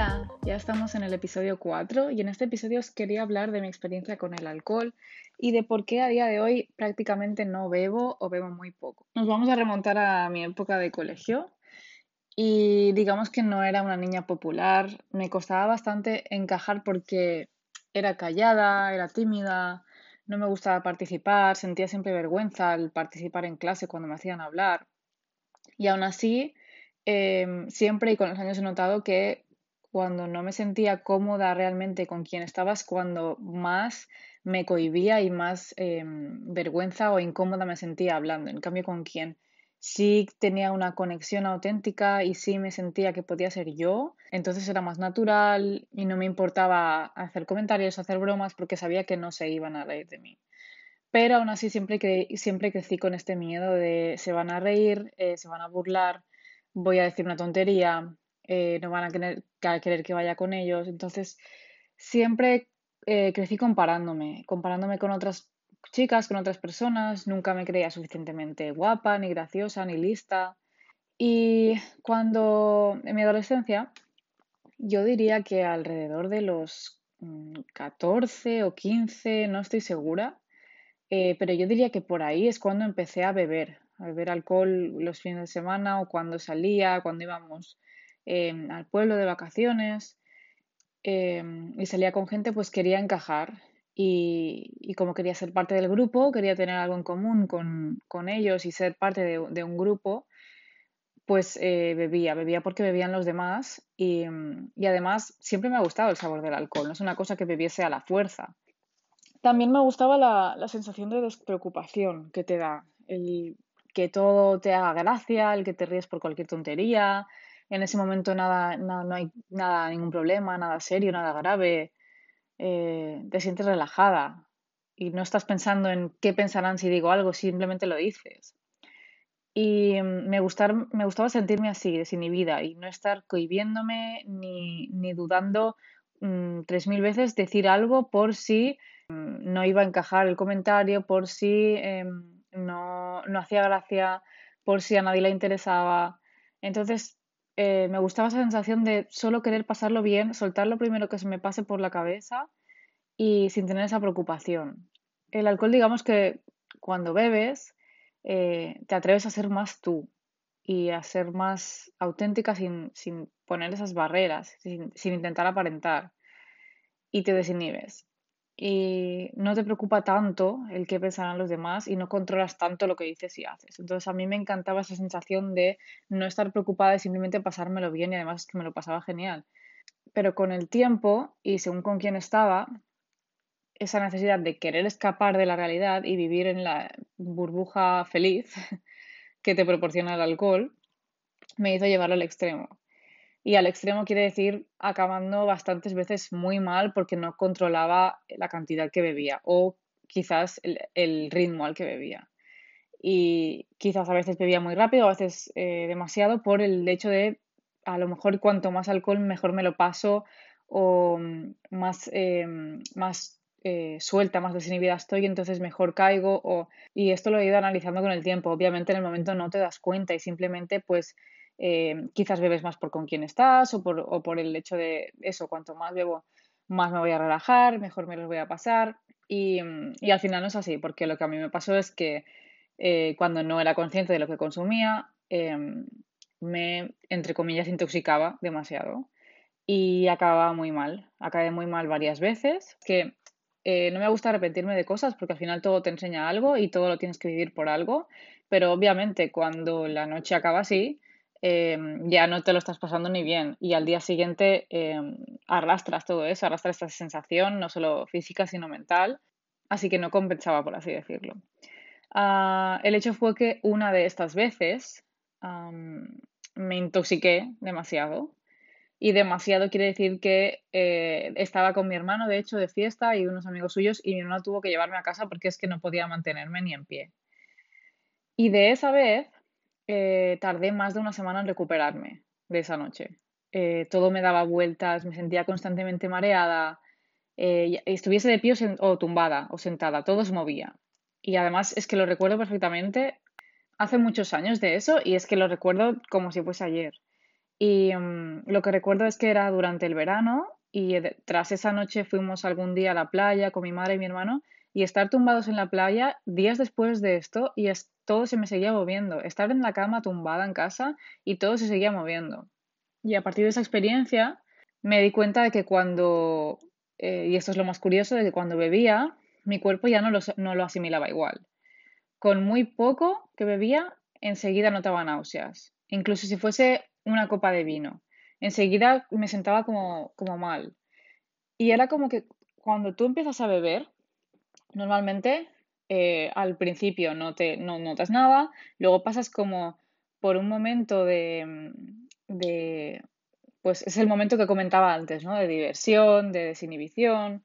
Hola, ya estamos en el episodio 4 y en este episodio os quería hablar de mi experiencia con el alcohol y de por qué a día de hoy prácticamente no bebo o bebo muy poco. Nos vamos a remontar a mi época de colegio y digamos que no era una niña popular, me costaba bastante encajar porque era callada, era tímida, no me gustaba participar, sentía siempre vergüenza al participar en clase cuando me hacían hablar y aún así em, siempre y con los años he notado que cuando no me sentía cómoda realmente con quien estabas, cuando más me cohibía y más em, vergüenza o incómoda me sentía hablando. En cambio, con quien sí tenía una conexión auténtica y sí me sentía que podía ser yo, entonces era más natural y no me importaba hacer comentarios, hacer bromas porque sabía que no se iban a reír de mí. Pero aún así siempre, siempre crecí con este miedo de se van a reír, eh, se van a burlar, voy a decir una tontería, eh, no van a querer, querer, que vaya con ellos. Entonces, siempre eh, crecí comparándome, comparándome con otras chicas, con otras personas. Nunca me creía suficientemente guapa, ni graciosa, ni lista. Y cuando en mi adolescencia, yo diría que alrededor de los 14 mm, o 15, no estoy segura, eh, pero yo diría que por ahí es cuando empecé a beber, a beber alcohol los fines de semana o cuando salía, cuando íbamos Em, al pueblo de vacaciones em, y salía con gente, pues quería encajar y, como quería ser parte del grupo, quería tener algo en común con, ellos y ser parte de, un grupo, pues eh, bebía, bebía porque bebían los demás y, además siempre me ha gustado el sabor del alcohol, no es una cosa que bebiese a la fuerza. También me gustaba la, la sensación de despreocupación que te da, el que todo te haga gracia, el que te ríes por cualquier tontería, en ese momento nada, no hay nada, ningún problema, nada serio, nada grave, eh, te sientes relajada y no estás pensando en qué pensarán si digo algo, simplemente lo dices. Y mm, me, gustar, me gustaba sentirme así, desinhibida, y no estar cohibiéndome ni, ni dudando mm, tres mil veces decir algo por si mm, no iba a encajar el comentario, por si em, no, no hacía gracia, por si a nadie le interesaba. Entonces eh, me gustaba esa sensación de solo querer pasarlo bien, soltar lo primero que se me pase por la cabeza y sin tener esa preocupación. El alcohol, digamos que cuando bebes, eh, te atreves a ser más tú y a ser más auténtica sin, poner esas barreras, sin, sin intentar aparentar y te desinhibes y no te preocupa tanto el qué pensarán los demás y no controlas tanto lo que dices y haces. Entonces a mí me encantaba esa sensación de no estar preocupada y simplemente pasármelo bien y además que me lo pasaba genial. Pero con el tiempo y según con quién estaba, esa necesidad de querer escapar de la realidad y vivir en la burbuja feliz que te proporciona el alcohol, me hizo llevarlo al extremo. Y al extremo quiere decir acabando bastantes veces muy mal porque no controlaba la cantidad que bebía o quizás el, ritmo al que bebía. Y quizás a veces bebía muy rápido, a veces eh, demasiado por el hecho de a lo mejor cuanto más alcohol mejor me lo paso o mm, más, eh, más eh, suelta, más desinhibida estoy, entonces mejor caigo. O... Y esto lo he ido analizando con el tiempo. Obviamente en el momento no te das cuenta y simplemente pues eh, quizás bebes más por con quién estás o por, el hecho de eso, cuanto más bebo, más me voy a relajar, mejor me los voy a pasar. Y, y al final no es así, porque lo que a mí me pasó es que eh, cuando no era consciente de lo que consumía, em, me, entre comillas, intoxicaba demasiado y acababa muy mal. Acabé muy mal varias veces, que eh, no me gusta arrepentirme de cosas porque al final todo te enseña algo y todo lo tienes que vivir por algo, pero obviamente cuando la noche acaba así, Em, ya no te lo estás pasando ni bien y al día siguiente em, arrastras todo eso, arrastras esta sensación, no solo física, sino mental, así que no compensaba, por así decirlo. Ah, el hecho fue que una de estas veces me intoxiqué demasiado y demasiado quiere decir que eh, estaba con mi hermano, de hecho, de fiesta y unos amigos suyos y mi hermano tuvo que llevarme a casa porque es que no podía mantenerme ni en pie. Y de esa vez eh, tardé más de una semana en recuperarme de esa noche. Eh, todo me daba vueltas, me sentía constantemente mareada, eh, estuviese de pie o, tumbada o sentada, todo se movía. Y además es que lo recuerdo perfectamente, hace muchos años de eso y es que lo recuerdo como si fuese ayer. Y mm, lo que recuerdo es que era durante el verano y tras esa noche fuimos algún día a la playa con mi madre y mi hermano y estar tumbados en la playa días después de esto y todo se me seguía moviendo. Estar en la cama tumbada en casa y todo se seguía moviendo. Y a partir de esa experiencia me di cuenta de que cuando, eh, y esto es lo más curioso, de que cuando bebía, mi cuerpo ya no lo, no lo asimilaba igual. Con muy poco que bebía, enseguida notaba náuseas, incluso si fuese una copa de vino. Enseguida me sentaba como, como mal. Y era como que cuando tú empiezas a beber, normalmente eh, al principio no, te, no notas nada, luego pasas como por un momento de, de, pues es el momento que comentaba antes, ¿no? De diversión, de desinhibición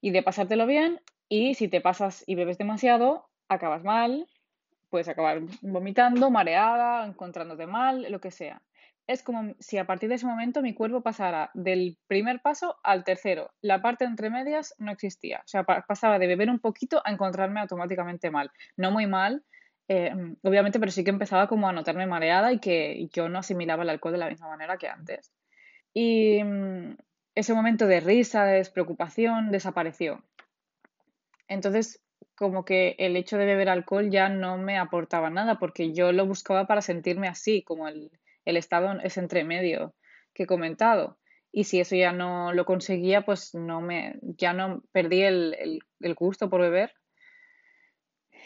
y de pasártelo bien. Y si te pasas y bebes demasiado, acabas mal, puedes acabar vomitando, mareada, encontrándote mal, lo que sea. Es como si a partir de ese momento mi cuerpo pasara del primer paso al tercero. La parte entre medias no existía. O sea, pasaba de beber un poquito a encontrarme automáticamente mal. No muy mal, eh, obviamente, pero sí que empezaba como a notarme mareada y que yo no asimilaba el alcohol de la misma manera que antes. Y mm, ese momento de risa, de despreocupación, desapareció. Entonces, como que el hecho de beber alcohol ya no me aportaba nada, porque yo lo buscaba para sentirme así, como el, estado es entre medio que he comentado. Y si eso ya no lo conseguía, pues no me, ya no perdí el, el gusto por beber.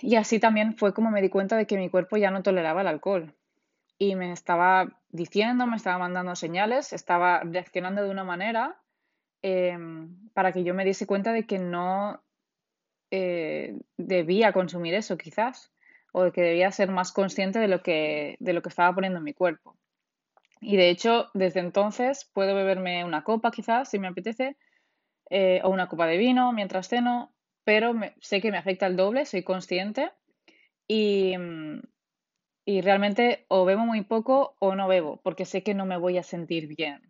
Y así también fue como me di cuenta de que mi cuerpo ya no toleraba el alcohol y me estaba diciendo, me estaba mandando señales, estaba reaccionando de una manera em, para que yo me diese cuenta de que no eh, debía consumir eso quizás, o de que debía ser más consciente de lo que, de lo que estaba poniendo en mi cuerpo. Y de hecho, desde entonces puedo beberme una copa quizás, si me apetece, eh, o una copa de vino mientras ceno, pero sé que me afecta el doble, soy consciente. Y, mm, y realmente o bebo muy poco o no bebo, porque sé que no me voy a sentir bien.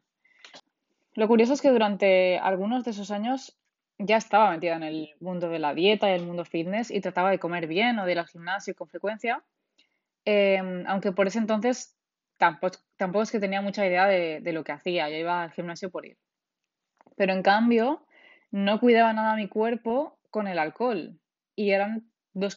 Lo curioso es que durante algunos de esos años ya estaba metida en el mundo de la dieta y el mundo fitness y trataba de comer bien o de ir al gimnasio con frecuencia, em, aunque por ese entonces tampoco, tampoco, es que tenía mucha idea de, de lo que hacía, yo iba al gimnasio por ir. Pero en cambio, no cuidaba nada mi cuerpo con el alcohol y eran dos,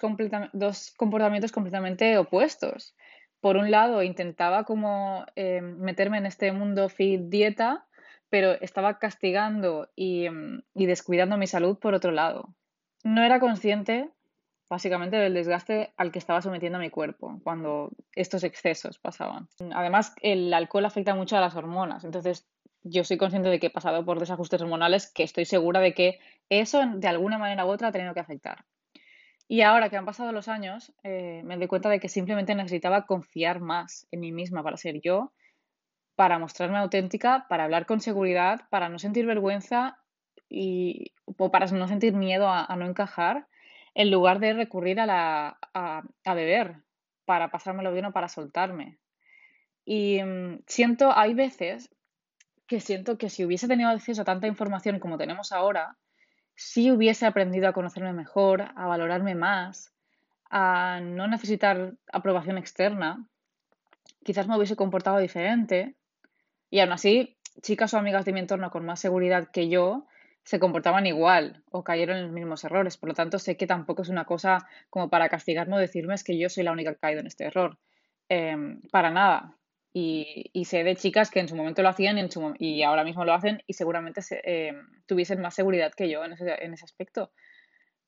dos comportamientos completamente opuestos. Por un lado, intentaba como eh, meterme en este mundo fit dieta, pero estaba castigando y, y descuidando mi salud por otro lado. No era consciente básicamente del desgaste al que estaba sometiendo mi cuerpo cuando estos excesos pasaban. Además, el alcohol afecta mucho a las hormonas, entonces yo soy consciente de que he pasado por desajustes hormonales que estoy segura de que eso de alguna manera u otra ha tenido que afectar. Y ahora que han pasado los años, eh, me doy cuenta de que simplemente necesitaba confiar más en mí misma para ser yo, para mostrarme auténtica, para hablar con seguridad, para no sentir vergüenza y, o para no sentir miedo a, no encajar, en lugar de recurrir a, la, a, beber para pasármelo bien o para soltarme. Y mm, siento, hay veces que siento que si hubiese tenido acceso a tanta información como tenemos ahora, si hubiese aprendido a conocerme mejor, a valorarme más, a no necesitar aprobación externa, quizás me hubiese comportado diferente. Y aún así, chicas o amigas de mi entorno con más seguridad que yo se comportaban igual o cayeron en los mismos errores. Por lo tanto, sé que tampoco es una cosa como para castigarme o decirme es que yo soy la única que ha caído en este error. Em, para nada. Y, sé de chicas que en su momento lo hacían y, ahora mismo lo hacen y seguramente eh, tuviesen más seguridad que yo en ese, ese aspecto.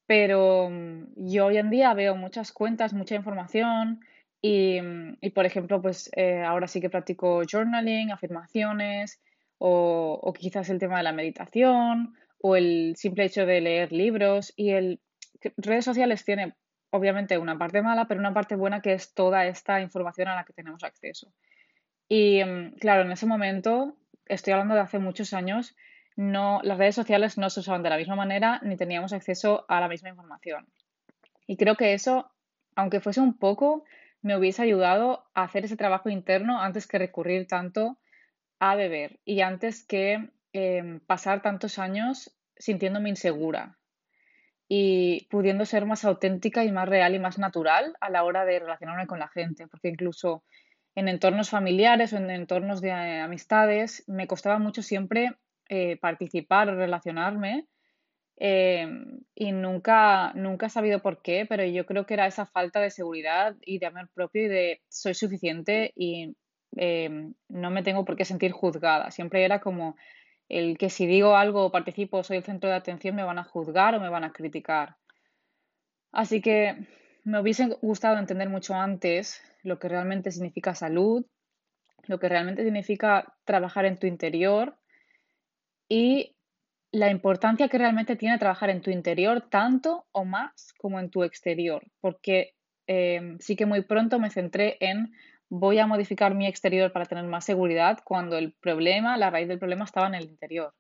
Pero mm, yo hoy en día veo muchas cuentas, mucha información y, mm, por ejemplo, pues eh, ahora sí que practico journaling, afirmaciones o, quizás el tema de la meditación o el simple hecho de leer libros y el redes sociales tiene obviamente una parte mala, pero una parte buena que es toda esta información a la que tenemos acceso. Y mm, claro, en ese momento, estoy hablando de hace muchos años, no, las redes sociales no se usaban de la misma manera ni teníamos acceso a la misma información. Y creo que eso, aunque fuese un poco, me hubiese ayudado a hacer ese trabajo interno antes que recurrir tanto a beber y antes que em, pasar tantos años sintiéndome insegura y pudiendo ser más auténtica y más real y más natural a la hora de relacionarme con la gente, porque incluso en entornos familiares o en entornos de eh, amistades, me costaba mucho siempre eh, participar o relacionarme em, y nunca, nunca he sabido por qué, pero yo creo que era esa falta de seguridad y de amor propio y de soy suficiente y em, no me tengo por qué sentir juzgada. Siempre era como el que si digo algo o participo, soy el centro de atención, me van a juzgar o me van a criticar. Así que me hubiese gustado entender mucho antes lo que realmente significa salud, lo que realmente significa trabajar en tu interior y la importancia que realmente tiene trabajar en tu interior tanto o más como en tu exterior, porque eh, sí que muy pronto me centré en voy a modificar mi exterior para tener más seguridad cuando el problema, la raíz del problema estaba en el interior.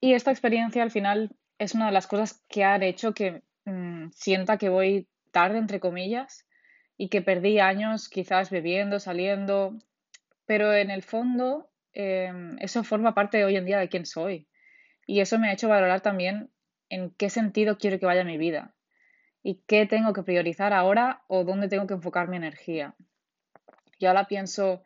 Y esta experiencia al final es una de las cosas que ha hecho que mm, sienta que voy tarde, entre comillas, y que perdí años quizás bebiendo, saliendo, pero en el fondo em, eso forma parte hoy en día de quién soy. Y eso me ha hecho valorar también en qué sentido quiero que vaya mi vida y qué tengo que priorizar ahora o dónde tengo que enfocar mi energía. Y ahora pienso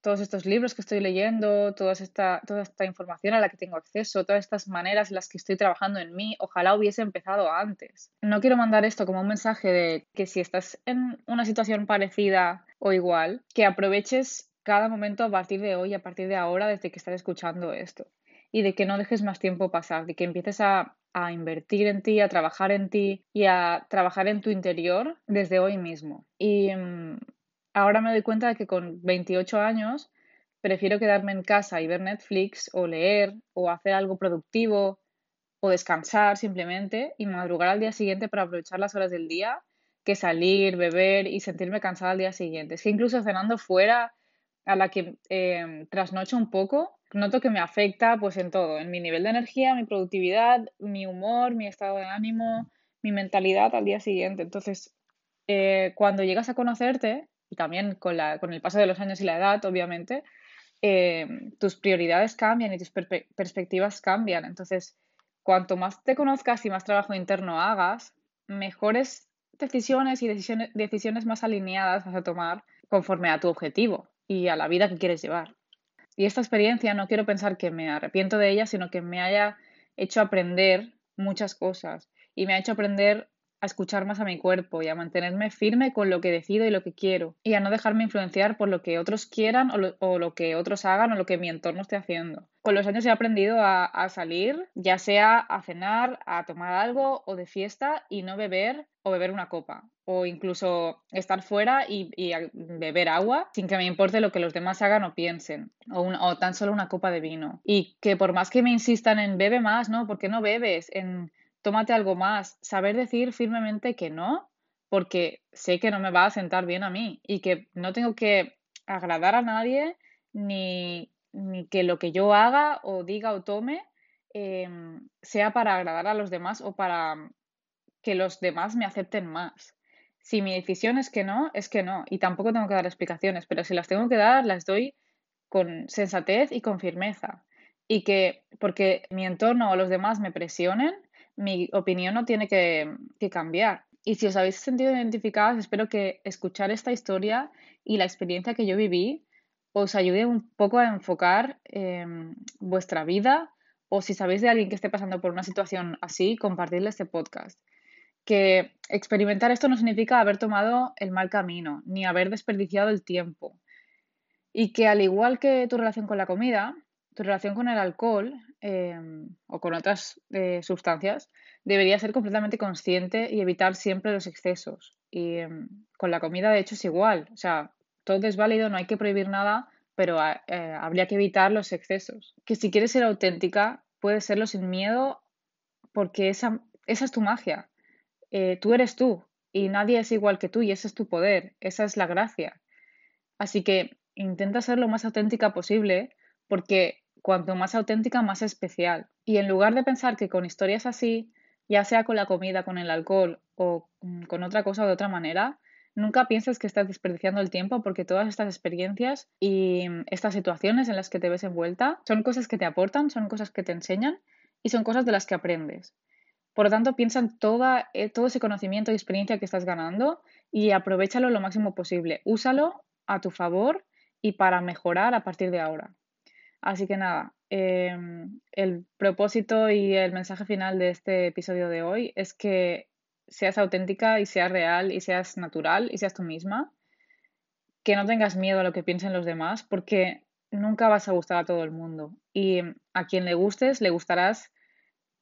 todos estos libros que estoy leyendo, toda esta, toda esta información a la que tengo acceso, todas estas maneras en las que estoy trabajando en mí, ojalá hubiese empezado antes. No quiero mandar esto como un mensaje de que si estás en una situación parecida o igual, que aproveches cada momento a partir de hoy, a partir de ahora, desde que estás escuchando esto. Y de que no dejes más tiempo pasar, de que empieces a, a invertir en ti, a trabajar en ti y a trabajar en tu interior desde hoy mismo. Y mm, ahora me doy cuenta de que con 28 años prefiero quedarme en casa y ver Netflix o leer o hacer algo productivo o descansar simplemente y madrugar al día siguiente para aprovechar las horas del día que salir, beber y sentirme cansada al día siguiente. Es que incluso cenando fuera, a la que eh, trasnocho un poco, noto que me afecta pues en todo, en mi nivel de energía, mi productividad, mi humor, mi estado de ánimo, mi mentalidad al día siguiente. Entonces, eh, cuando llegas a conocerte, y también con, la, con el paso de los años y la edad, obviamente, eh, tus prioridades cambian y tus perspectivas cambian. Entonces, cuanto más te conozcas y más trabajo interno hagas, mejores decisiones y decisiones, decisiones más alineadas vas a tomar conforme a tu objetivo y a la vida que quieres llevar. Y esta experiencia no quiero pensar que me arrepiento de ella, sino que me haya hecho aprender muchas cosas y me ha hecho aprender a escuchar más a mi cuerpo y a mantenerme firme con lo que decido y lo que quiero y a no dejarme influenciar por lo que otros quieran o lo, que otros hagan o lo que mi entorno esté haciendo. Con los años he aprendido a, salir, ya sea a cenar, a tomar algo o de fiesta y no beber o beber una copa o incluso estar fuera y, beber agua sin que me importe lo que los demás hagan o piensen, o, o, tan solo una copa de vino. Y que por más que me insistan en bebe más, ¿no? ¿Por qué no bebes? Tómate algo más, saber decir firmemente que no, porque sé que no me va a sentar bien a mí y que no tengo que agradar a nadie ni, que lo que yo haga o diga o tome em, sea para agradar a los demás o para que los demás me acepten más. Si mi decisión es que no, es que no. Y tampoco tengo que dar explicaciones, pero si las tengo que dar, las doy con sensatez y con firmeza. Y que porque mi entorno o los demás me presionen, mi opinión no tiene que, cambiar. Y si os habéis sentido identificadas, espero que escuchar esta historia y la experiencia que yo viví os ayude un poco a enfocar em, vuestra vida o si sabéis de alguien que esté pasando por una situación así, compartirle este podcast. Que experimentar esto no significa haber tomado el mal camino, ni haber desperdiciado el tiempo. Y que al igual que tu relación con la comida, tu relación con el alcohol Em, o con otras eh, sustancias, debería ser completamente consciente y evitar siempre los excesos. Y em, con la comida, de hecho, es igual. O sea, todo es válido, no hay que prohibir nada, pero ah, eh, habría que evitar los excesos. Que si quieres ser auténtica, puedes serlo sin miedo porque esa, esa es tu magia. Eh, tú eres tú y nadie es igual que tú y ese es tu poder, esa es la gracia. Así que intenta ser lo más auténtica posible porque cuanto más auténtica, más especial. Y en lugar de pensar que con historias así, ya sea con la comida, con el alcohol o mm, con otra cosa o de otra manera, nunca pienses que estás desperdiciando el tiempo porque todas estas experiencias y mm, estas situaciones en las que te ves envuelta son cosas que te aportan, son cosas que te enseñan y son cosas de las que aprendes. Por lo tanto, piensa en eh, todo ese conocimiento y experiencia que estás ganando y aprovechalo lo máximo posible. Úsalo a tu favor y para mejorar a partir de ahora. Así que nada, em, el propósito y el mensaje final de este episodio de hoy es que seas auténtica y seas real y seas natural y seas tú misma. Que no tengas miedo a lo que piensen los demás porque nunca vas a gustar a todo el mundo. Y a quien le gustes, le gustarás,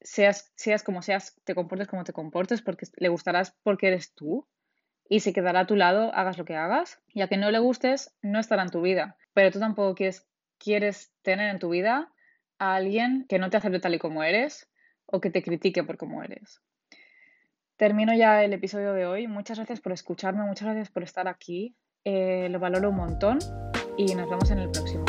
seas, seas como seas, te comportes como te comportes, porque le gustarás porque eres tú y se quedará a tu lado, hagas lo que hagas. Y a quien no le gustes, no estará en tu vida. Pero tú tampoco quieres, quieres tener en tu vida a alguien que no te acepte tal y como eres o que te critique por cómo eres. Termino ya el episodio de hoy. Muchas gracias por escucharme, muchas gracias por estar aquí. Eh, lo valoro un montón y nos vemos en el próximo.